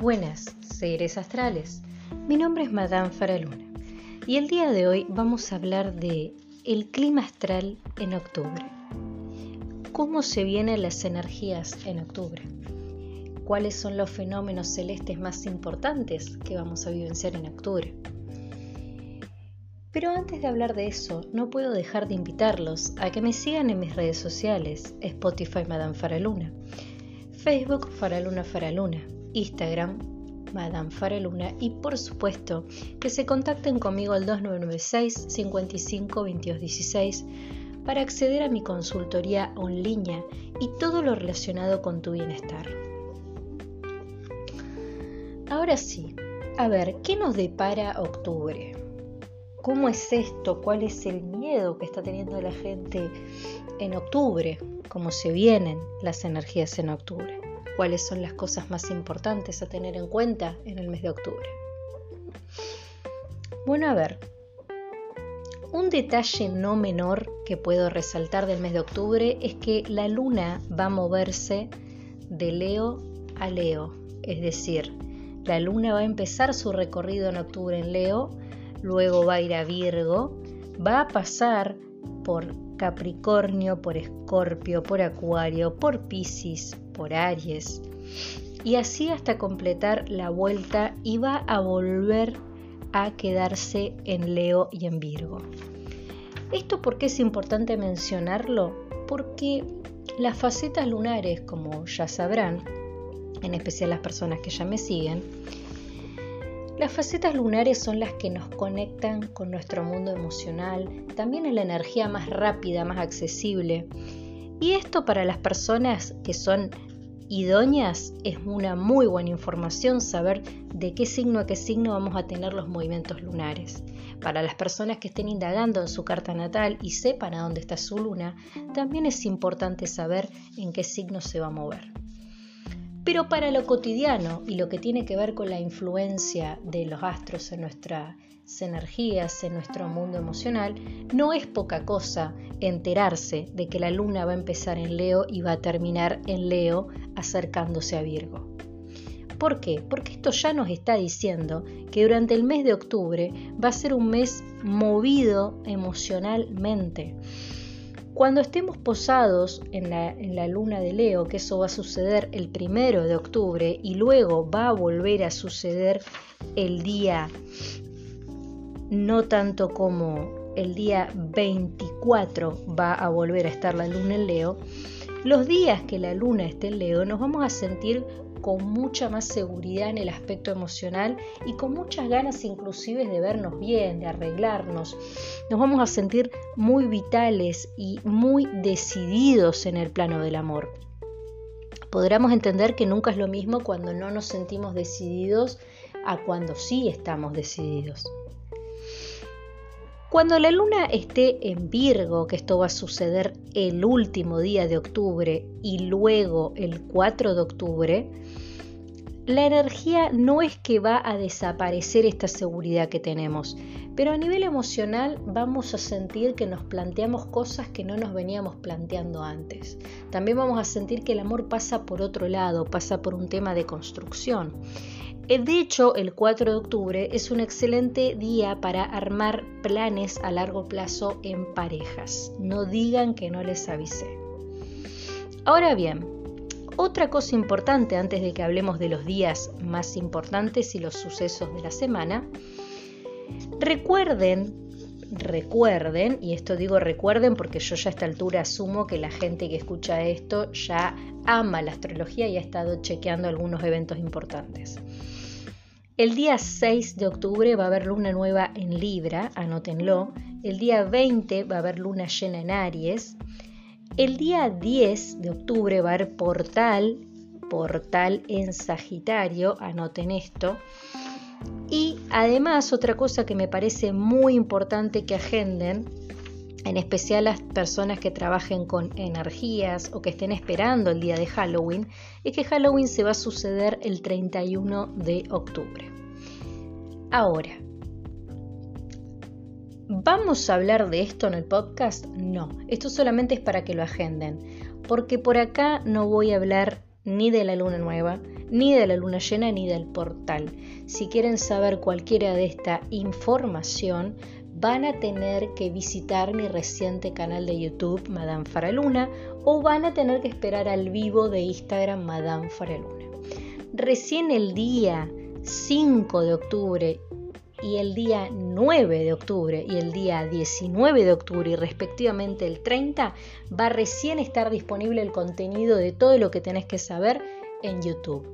Buenas, seres astrales. Mi nombre es Madame Faraluna y el día de hoy vamos a hablar de el clima astral en octubre. ¿Cómo se vienen las energías en octubre? ¿Cuáles son los fenómenos celestes más importantes que vamos a vivenciar en octubre? Pero antes de hablar de eso, no puedo dejar de invitarlos a que me sigan en mis redes sociales, Spotify Madame Faraluna, Facebook Faraluna Faraluna, Instagram Madame Faraluna y por supuesto que se contacten conmigo al 2996 55 2216 para acceder a mi consultoría en línea y todo lo relacionado con tu bienestar. Ahora sí, a ver, ¿qué nos depara octubre? ¿Cómo es esto? ¿Cuál es el miedo que está teniendo la gente en octubre? ¿Cómo se vienen las energías en octubre? ¿Cuáles son las cosas más importantes a tener en cuenta en el mes de octubre? Bueno, a ver, un detalle no menor que puedo resaltar del mes de octubre es que la luna va a moverse de Leo a Leo, es decir, la luna va a empezar su recorrido en octubre en Leo luego va a ir a Virgo, va a pasar por Capricornio, por Escorpio, por Acuario, por Piscis, por Aries, y así hasta completar la vuelta y va a volver a quedarse en Leo y en Virgo. ¿Esto por qué es importante mencionarlo? Porque las facetas lunares, como ya sabrán, en especial las personas que ya me siguen, las facetas lunares son las que nos conectan con nuestro mundo emocional, también es la energía más rápida, más accesible. Y esto para las personas que son idóneas es una muy buena información saber de qué signo a qué signo vamos a tener los movimientos lunares. Para las personas que estén indagando en su carta natal y sepan a dónde está su luna, también es importante saber en qué signo se va a mover. Pero para lo cotidiano y lo que tiene que ver con la influencia de los astros en nuestras energías, en nuestro mundo emocional, no es poca cosa enterarse de que la luna va a empezar en Leo y va a terminar en Leo acercándose a Virgo. ¿Por qué? Porque esto ya nos está diciendo que durante el mes de octubre va a ser un mes movido emocionalmente cuando estemos posados en la, luna de Leo, que eso va a suceder el primero de octubre y luego va a volver a suceder el día, no tanto como el día 24 va a volver a estar la luna en Leo, los días que la luna esté en Leo nos vamos a sentir con mucha más seguridad en el aspecto emocional y con muchas ganas inclusive de vernos bien, de arreglarnos. Nos vamos a sentir muy vitales y muy decididos en el plano del amor. Podremos entender que nunca es lo mismo cuando no nos sentimos decididos a cuando sí estamos decididos. Cuando la luna esté en Virgo, que esto va a suceder el último día de octubre y luego el 4 de octubre, la energía no es que va a desaparecer esta seguridad que tenemos, pero a nivel emocional vamos a sentir que nos planteamos cosas que no nos veníamos planteando antes. También vamos a sentir que el amor pasa por otro lado, pasa por un tema de construcción. Eh, de hecho, el 4 de octubre es un excelente día para armar planes a largo plazo en parejas. No digan que no les avisé. Ahora bien, otra cosa importante antes de que hablemos de los días más importantes y los sucesos de la semana, recuerden, recuerden, y esto digo recuerden porque yo ya a esta altura asumo que la gente que escucha esto ya ama la astrología y ha estado chequeando algunos eventos importantes. El día 6 de octubre va a haber luna nueva en Libra, anótenlo. El día 20 va a haber luna llena en Aries. El día 10 de octubre va a haber portal, portal en Sagitario, anoten esto. Y además otra cosa que me parece muy importante que agenden, en especial las personas que trabajen con energías o que estén esperando el día de Halloween, es que Halloween se va a suceder el 31 de octubre. Ahora, ¿Vamos a hablar de esto en el podcast? No, esto solamente es para que lo agenden, porque por acá no voy a hablar ni de la luna nueva, ni de la luna llena, ni del portal. Si quieren saber cualquiera de esta información, van a tener que visitar mi reciente canal de YouTube, Madame Faraluna, o van a tener que esperar al vivo de Instagram, Madame Faraluna. Recién el día 5 de octubre y el día 9 de octubre y el día 19 de octubre y respectivamente el 30 va a recién estar disponible el contenido de todo lo que tenés que saber en YouTube.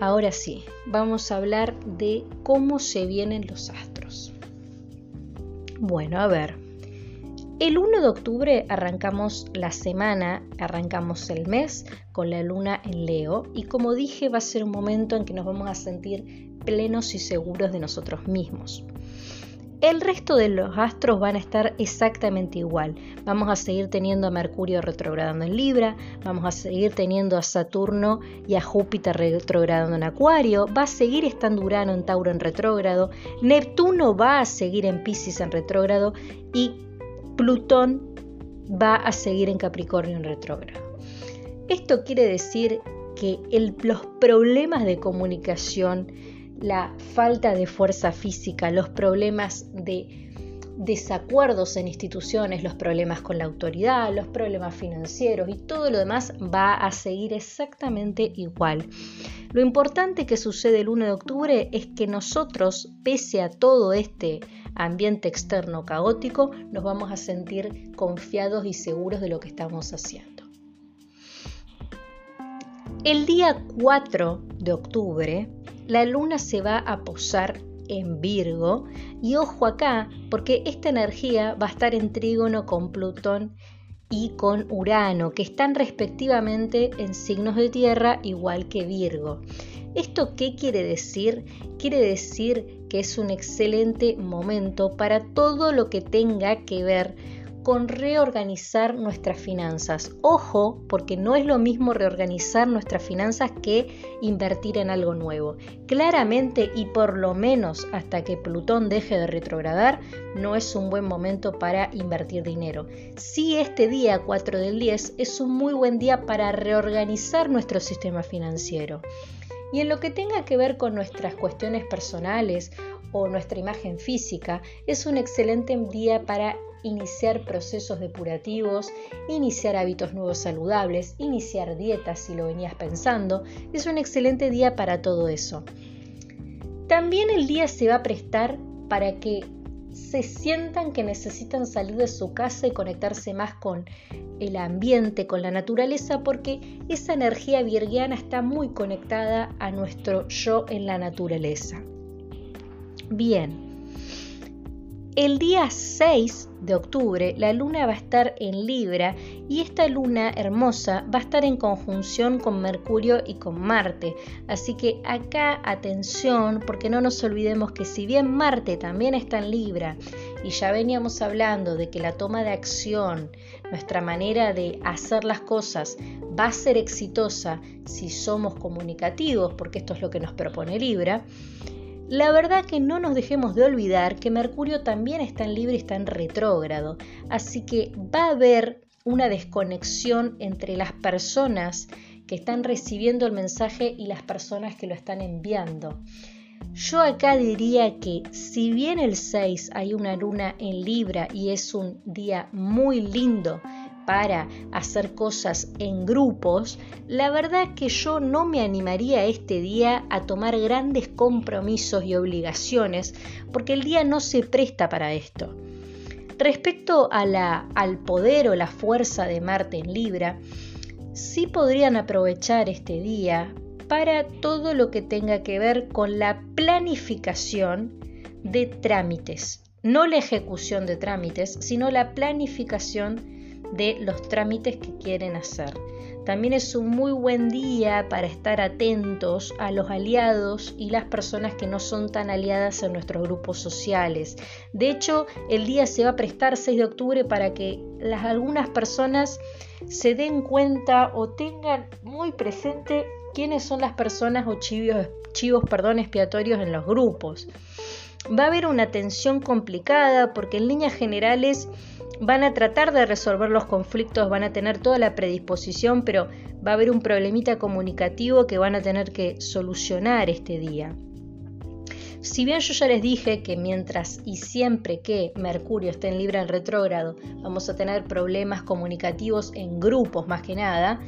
Ahora sí, vamos a hablar de cómo se vienen los astros. Bueno, a ver. El 1 de octubre arrancamos la semana, arrancamos el mes con la luna en Leo y como dije va a ser un momento en que nos vamos a sentir plenos y seguros de nosotros mismos. El resto de los astros van a estar exactamente igual. Vamos a seguir teniendo a Mercurio retrogradando en Libra, vamos a seguir teniendo a Saturno y a Júpiter retrogradando en Acuario, va a seguir estando Urano en Tauro en retrógrado, Neptuno va a seguir en Pisces en retrógrado y Plutón va a seguir en Capricornio en retrógrado. Esto quiere decir que los problemas de comunicación, la falta de fuerza física, los problemas de desacuerdos en instituciones, los problemas con la autoridad, los problemas financieros y todo lo demás va a seguir exactamente igual. Lo importante que sucede el 1 de octubre es que nosotros, pese a todo este ambiente externo caótico, nos vamos a sentir confiados y seguros de lo que estamos haciendo. El día 4 de octubre la luna se va a posar en Virgo y ojo acá porque esta energía va a estar en trígono con Plutón y con Urano, que están respectivamente en signos de tierra igual que Virgo. ¿Esto qué quiere decir? Quiere decir que es un excelente momento para todo lo que tenga que ver con reorganizar nuestras finanzas. Ojo, porque no es lo mismo reorganizar nuestras finanzas que invertir en algo nuevo. Claramente y por lo menos hasta que Plutón deje de retrogradar, no es un buen momento para invertir dinero. Si este día 4 del 10 es un muy buen día para reorganizar nuestro sistema financiero. Y en lo que tenga que ver con nuestras cuestiones personales o nuestra imagen física, es un excelente día para iniciar procesos depurativos, iniciar hábitos nuevos saludables, iniciar dietas si lo venías pensando. Es un excelente día para todo eso. También el día se va a prestar para que se sientan que necesitan salir de su casa y conectarse más con el ambiente, con la naturaleza, porque esa energía virgiana está muy conectada a nuestro yo en la naturaleza. Bien, el día 6 de octubre la luna va a estar en Libra y esta luna hermosa va a estar en conjunción con Mercurio y con Marte. Así que acá atención porque no nos olvidemos que si bien Marte también está en Libra y ya veníamos hablando de que la toma de acción, nuestra manera de hacer las cosas va a ser exitosa si somos comunicativos, porque esto es lo que nos propone Libra, la verdad que no nos dejemos de olvidar que Mercurio también está en libre y está en retrógrado, así que va a haber una desconexión entre las personas que están recibiendo el mensaje y las personas que lo están enviando. Yo acá diría que si bien el 6 hay una luna en Libra y es un día muy lindo para hacer cosas en grupos, la verdad que yo no me animaría este día a tomar grandes compromisos y obligaciones porque el día no se presta para esto. Respecto a la, al poder o la fuerza de Marte en Libra, sí podrían aprovechar este día para todo lo que tenga que ver con la planificación de trámites, no la ejecución de trámites, sino la planificación de los trámites que quieren hacer. También es un muy buen día para estar atentos a los aliados y las personas que no son tan aliadas en nuestros grupos sociales. De hecho, el día se va a prestar 6 de octubre para que las, algunas personas se den cuenta o tengan muy presente quiénes son las personas o chivos, chivos perdón, expiatorios en los grupos. Va a haber una tensión complicada porque en líneas generales van a tratar de resolver los conflictos, van a tener toda la predisposición, pero va a haber un problemita comunicativo que van a tener que solucionar este día. Si bien yo ya les dije que mientras y siempre que Mercurio esté en Libra en retrógrado, vamos a tener problemas comunicativos en grupos más que nada,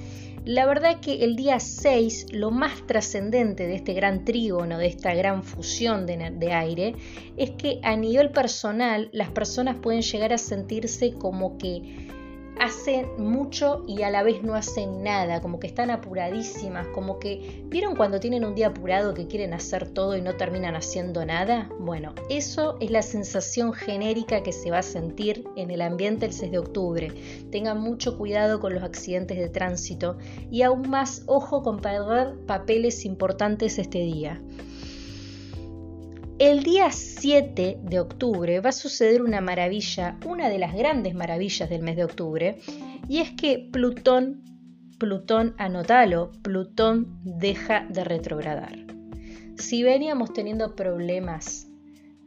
la verdad que el día 6, lo más trascendente de este gran trígono, de esta gran fusión de, de, aire, es que a nivel personal las personas pueden llegar a sentirse como que hacen mucho y a la vez no hacen nada, como que están apuradísimas, como que vieron cuando tienen un día apurado que quieren hacer todo y no terminan haciendo nada. Bueno, eso es la sensación genérica que se va a sentir en el ambiente el 6 de octubre. Tengan mucho cuidado con los accidentes de tránsito y aún más ojo con perder papeles importantes este día. El día 7 de octubre va a suceder una maravilla, una de las grandes maravillas del mes de octubre, y es que Plutón, Plutón, anótalo, Plutón deja de retrogradar. Si veníamos teniendo problemas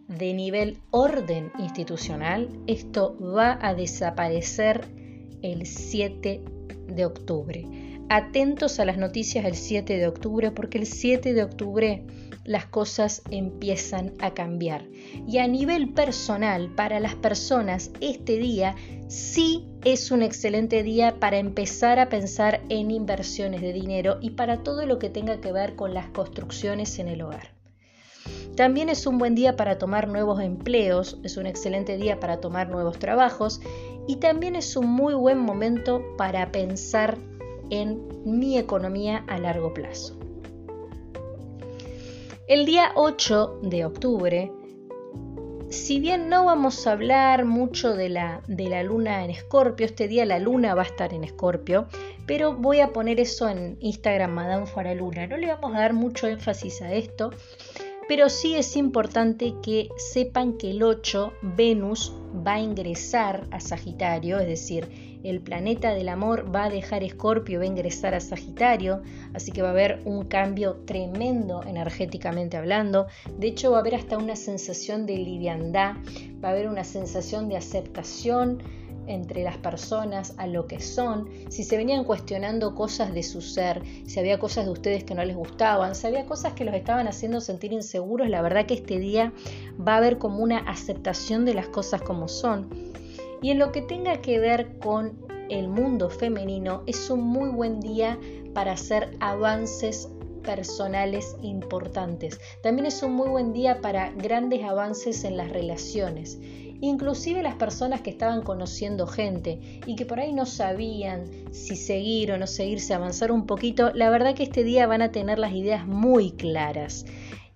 de nivel orden institucional, esto va a desaparecer el 7 de octubre. Atentos a las noticias el 7 de octubre porque el 7 de octubre las cosas empiezan a cambiar. Y a nivel personal, para las personas, este día sí es un excelente día para empezar a pensar en inversiones de dinero y para todo lo que tenga que ver con las construcciones en el hogar. También es un buen día para tomar nuevos empleos, es un excelente día para tomar nuevos trabajos y también es un muy buen momento para pensar en mi economía a largo plazo. El día 8 de octubre, si bien no vamos a hablar mucho de la, de la luna en escorpio, este día la luna va a estar en escorpio, pero voy a poner eso en Instagram Madame Faraluna. No le vamos a dar mucho énfasis a esto, pero sí es importante que sepan que el 8 Venus va a ingresar a Sagitario, es decir, el planeta del amor va a dejar Escorpio, va a ingresar a Sagitario, así que va a haber un cambio tremendo energéticamente hablando. De hecho, va a haber hasta una sensación de liviandad, va a haber una sensación de aceptación entre las personas a lo que son, si se venían cuestionando cosas de su ser, si había cosas de ustedes que no les gustaban, si había cosas que los estaban haciendo sentir inseguros, la verdad que este día va a haber como una aceptación de las cosas como son. Y en lo que tenga que ver con el mundo femenino, es un muy buen día para hacer avances personales importantes. También es un muy buen día para grandes avances en las relaciones. Inclusive las personas que estaban conociendo gente y que por ahí no sabían si seguir o no seguirse, avanzar un poquito, la verdad que este día van a tener las ideas muy claras.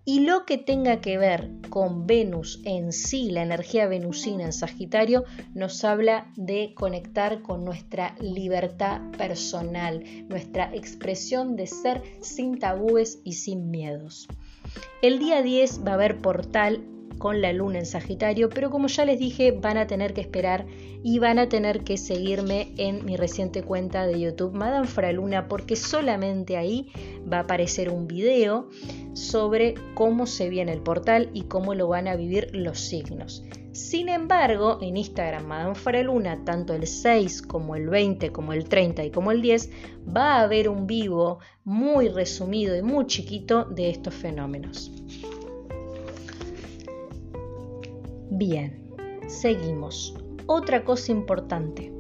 Y lo que tenga que ver con Venus en sí, la energía venusina en Sagitario, nos habla de conectar con nuestra libertad personal, nuestra expresión de ser sin tabúes y sin miedos. El día 10 va a haber portal con la luna en Sagitario, pero como ya les dije, van a tener que esperar y van a tener que seguirme en mi reciente cuenta de YouTube Madame Fraluna porque solamente ahí va a aparecer un video sobre cómo se viene el portal y cómo lo van a vivir los signos. Sin embargo, en Instagram Madame Fraluna, tanto el 6 como el 20, como el 30 y como el 10, va a haber un vivo muy resumido y muy chiquito de estos fenómenos. Bien, seguimos. Otra cosa importante.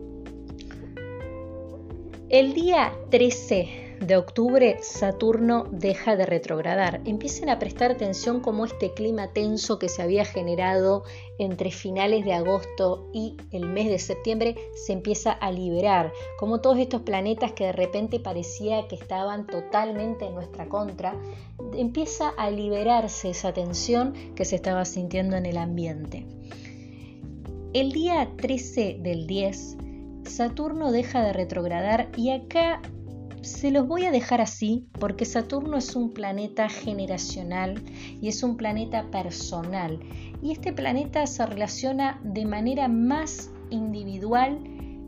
El día 13 de octubre Saturno deja de retrogradar. Empiecen a prestar atención cómo este clima tenso que se había generado entre finales de agosto y el mes de septiembre se empieza a liberar. Como todos estos planetas que de repente parecía que estaban totalmente en nuestra contra, empieza a liberarse esa tensión que se estaba sintiendo en el ambiente. El día 13 del 10 Saturno deja de retrogradar y acá se los voy a dejar así porque Saturno es un planeta generacional y es un planeta personal. Y este planeta se relaciona de manera más individual.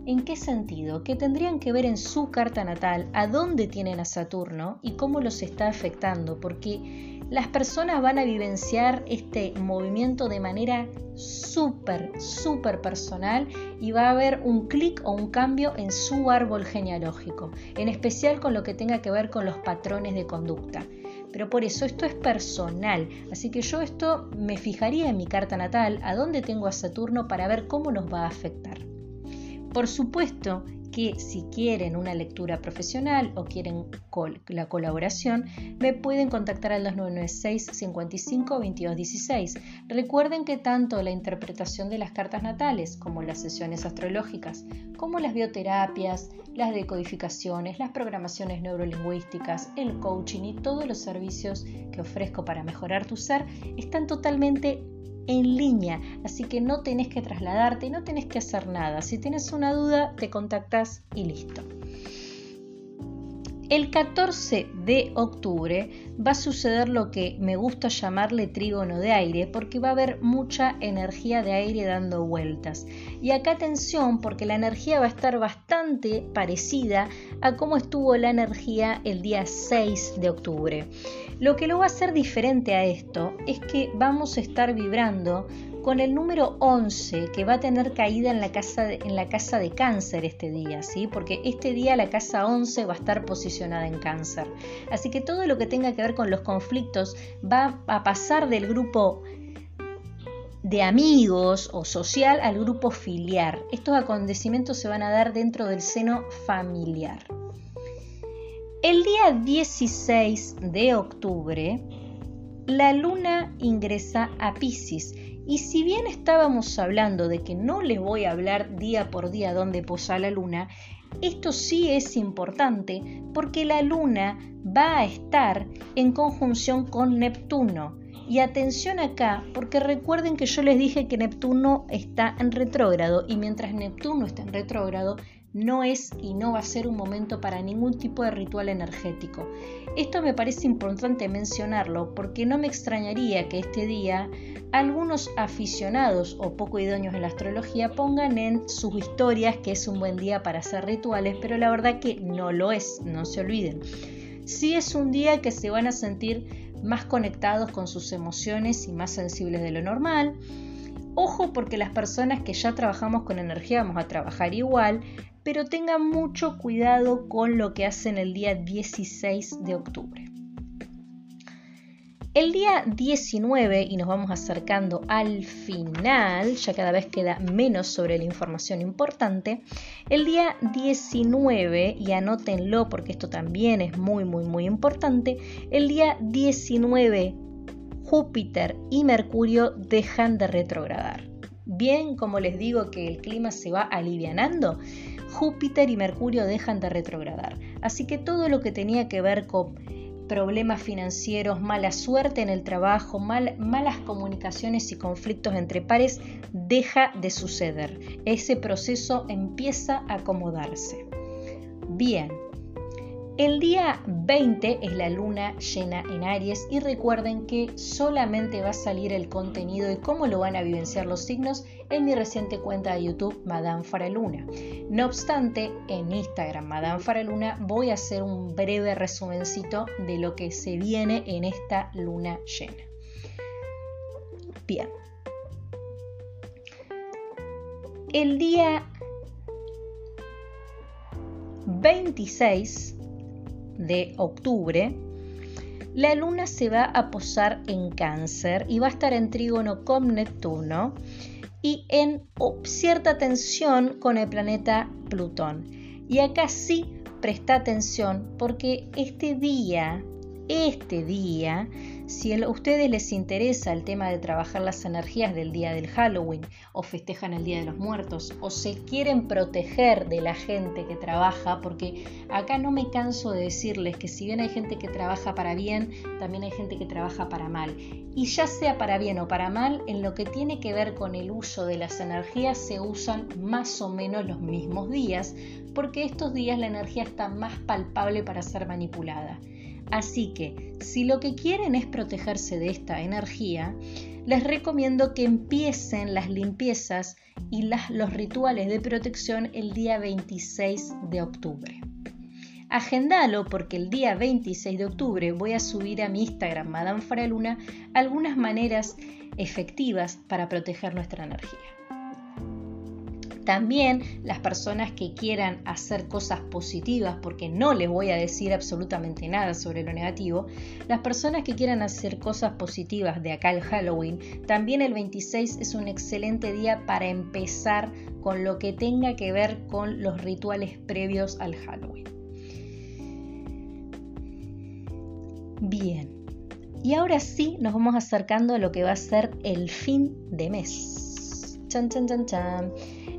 ¿En qué sentido? Que tendrían que ver en su carta natal a dónde tienen a Saturno y cómo los está afectando, porque las personas van a vivenciar este movimiento de manera súper, súper personal y va a haber un clic o un cambio en su árbol genealógico, en especial con lo que tenga que ver con los patrones de conducta. Pero por eso esto es personal, así que yo esto me fijaría en mi carta natal, a dónde tengo a Saturno para ver cómo nos va a afectar. Por supuesto que si quieren una lectura profesional o quieren la colaboración, me pueden contactar al 2996 55 22 16. Recuerden que tanto la interpretación de las cartas natales como las sesiones astrológicas, como las bioterapias, las decodificaciones, las programaciones neurolingüísticas, el coaching y todos los servicios que ofrezco para mejorar tu ser están totalmente en línea, así que no tenés que trasladarte, no tenés que hacer nada. Si tienes una duda, te contactas y listo. El 14 de octubre va a suceder lo que me gusta llamarle trígono de aire porque va a haber mucha energía de aire dando vueltas. Y acá atención porque la energía va a estar bastante parecida a cómo estuvo la energía el día 6 de octubre. Lo que lo va a hacer diferente a esto es que vamos a estar vibrando con el número 11 que va a tener caída en la casa de, en la casa de cáncer este día, ¿sí? Porque este día la casa 11 va a estar posicionada en cáncer. Así que todo lo que tenga que ver con los conflictos va a pasar del grupo de amigos o social al grupo filiar. Estos acontecimientos se van a dar dentro del seno familiar. El día 16 de octubre, la luna ingresa a Pisces y si bien estábamos hablando de que no les voy a hablar día por día dónde posa la luna, esto sí es importante porque la luna va a estar en conjunción con Neptuno. Y atención acá, porque recuerden que yo les dije que Neptuno está en retrógrado y mientras Neptuno está en retrógrado, no es y no va a ser un momento para ningún tipo de ritual energético. Esto me parece importante mencionarlo porque no me extrañaría que este día algunos aficionados o poco idóneos en la astrología pongan en sus historias que es un buen día para hacer rituales, pero la verdad que no lo es, no se olviden. Sí es un día que se van a sentir más conectados con sus emociones y más sensibles de lo normal. Ojo porque las personas que ya trabajamos con energía vamos a trabajar igual, pero tengan mucho cuidado con lo que hacen el día 16 de octubre. El día 19, y nos vamos acercando al final, ya cada vez queda menos sobre la información importante, el día 19, y anótenlo porque esto también es muy, muy, muy importante, el día 19 Júpiter y Mercurio dejan de retrogradar. Bien, como les digo que el clima se va alivianando, Júpiter y Mercurio dejan de retrogradar. Así que todo lo que tenía que ver con problemas financieros, mala suerte en el trabajo, malas comunicaciones y conflictos entre pares deja de suceder. Ese proceso empieza a acomodarse. Bien, el día 20 es la luna llena en Aries y recuerden que solamente va a salir el contenido y cómo lo van a vivenciar los signos en mi reciente cuenta de YouTube Madame Faraluna. No obstante, en Instagram Madame Faraluna voy a hacer un breve resumencito de lo que se viene en esta luna llena. Bien. El día 26 de octubre, la luna se va a posar en cáncer y va a estar en trígono con Neptuno y en cierta tensión con el planeta Plutón. Y acá sí presta atención porque este día, este día, si a ustedes les interesa el tema de trabajar las energías del día del Halloween o festejan el Día de los Muertos o se quieren proteger de la gente que trabaja, porque acá no me canso de decirles que si bien hay gente que trabaja para bien, también hay gente que trabaja para mal. Y ya sea para bien o para mal, en lo que tiene que ver con el uso de las energías se usan más o menos los mismos días, porque estos días la energía está más palpable para ser manipulada. Así que, si lo que quieren es protegerse de esta energía, les recomiendo que empiecen las limpiezas y los rituales de protección el día 26 de octubre. Agendalo porque el día 26 de octubre voy a subir a mi Instagram, Madame Faraluna, algunas maneras efectivas para proteger nuestra energía. También las personas que quieran hacer cosas positivas, porque no les voy a decir absolutamente nada sobre lo negativo, las personas que quieran hacer cosas positivas de acá al Halloween, también el 26 es un excelente día para empezar con lo que tenga que ver con los rituales previos al Halloween. Bien, y ahora sí nos vamos acercando a lo que va a ser el fin de mes. Chan, chan, chan, chan.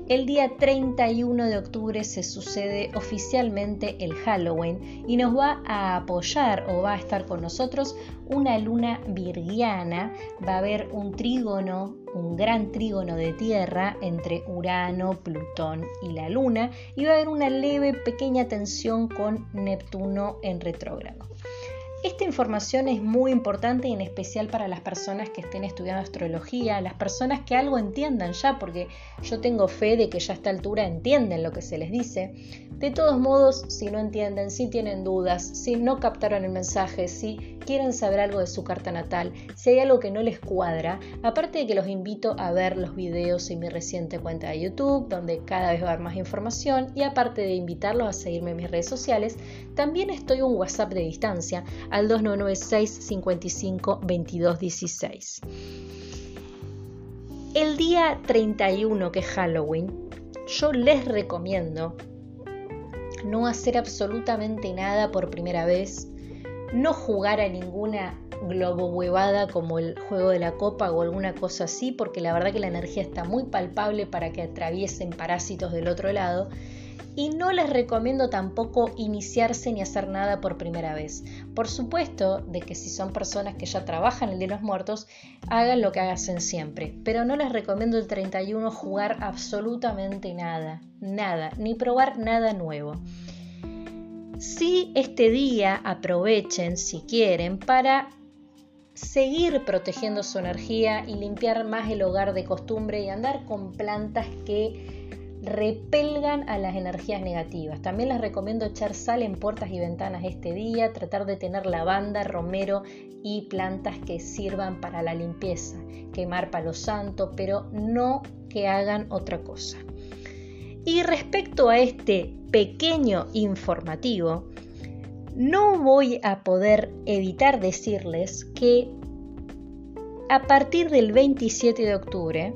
El día 31 de octubre se sucede oficialmente el Halloween y nos va a apoyar o va a estar con nosotros una luna virgiana. Va a haber un trígono, un gran trígono de tierra entre Urano, Plutón y la luna y va a haber una leve pequeña tensión con Neptuno en retrógrado. Esta información es muy importante y en especial para las personas que estén estudiando astrología, las personas que algo entiendan ya, porque yo tengo fe de que ya a esta altura entienden lo que se les dice. De todos modos, si no entienden, si tienen dudas, si no captaron el mensaje, si quieren saber algo de su carta natal, si hay algo que no les cuadra, aparte de que los invito a ver los videos en mi reciente cuenta de YouTube, donde cada vez va a haber más información, y aparte de invitarlos a seguirme en mis redes sociales, también estoy un WhatsApp de distancia al 2996 55 22 16. El día 31, que es Halloween, yo les recomiendo no hacer absolutamente nada por primera vez, no jugar a ninguna globo huevada como el juego de la copa o alguna cosa así, porque la verdad que la energía está muy palpable para que atraviesen parásitos del otro lado y no les recomiendo tampoco iniciarse ni hacer nada por primera vez. Por supuesto de que si son personas que ya trabajan el de los muertos, hagan lo que hacen siempre, pero no les recomiendo el 31 jugar absolutamente nada, nada, ni probar nada nuevo. Si este día aprovechen, si quieren, para seguir protegiendo su energía y limpiar más el hogar de costumbre y andar con plantas que repelgan a las energías negativas. También les recomiendo echar sal en puertas y ventanas este día, tratar de tener lavanda, romero y plantas que sirvan para la limpieza, quemar palo santo, pero no que hagan otra cosa. Y respecto a este pequeño informativo, no voy a poder evitar decirles que a partir del 27 de octubre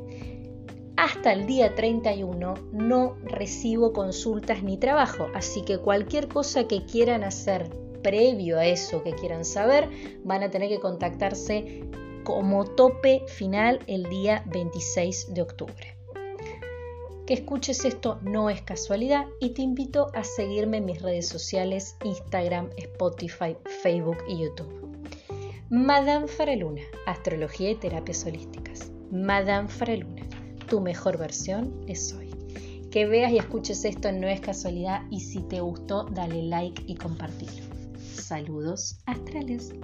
hasta el día 31 no recibo consultas ni trabajo, así que cualquier cosa que quieran hacer previo a eso que quieran saber, van a tener que contactarse como tope final el día 26 de octubre. Que escuches esto no es casualidad y te invito a seguirme en mis redes sociales, Instagram, Spotify, Facebook y YouTube. Madame Faraluna, Astrología y Terapias Holísticas. Madame Faraluna tu mejor versión es hoy. Que veas y escuches esto no es casualidad y si te gustó dale like y compartirlo. Saludos astrales.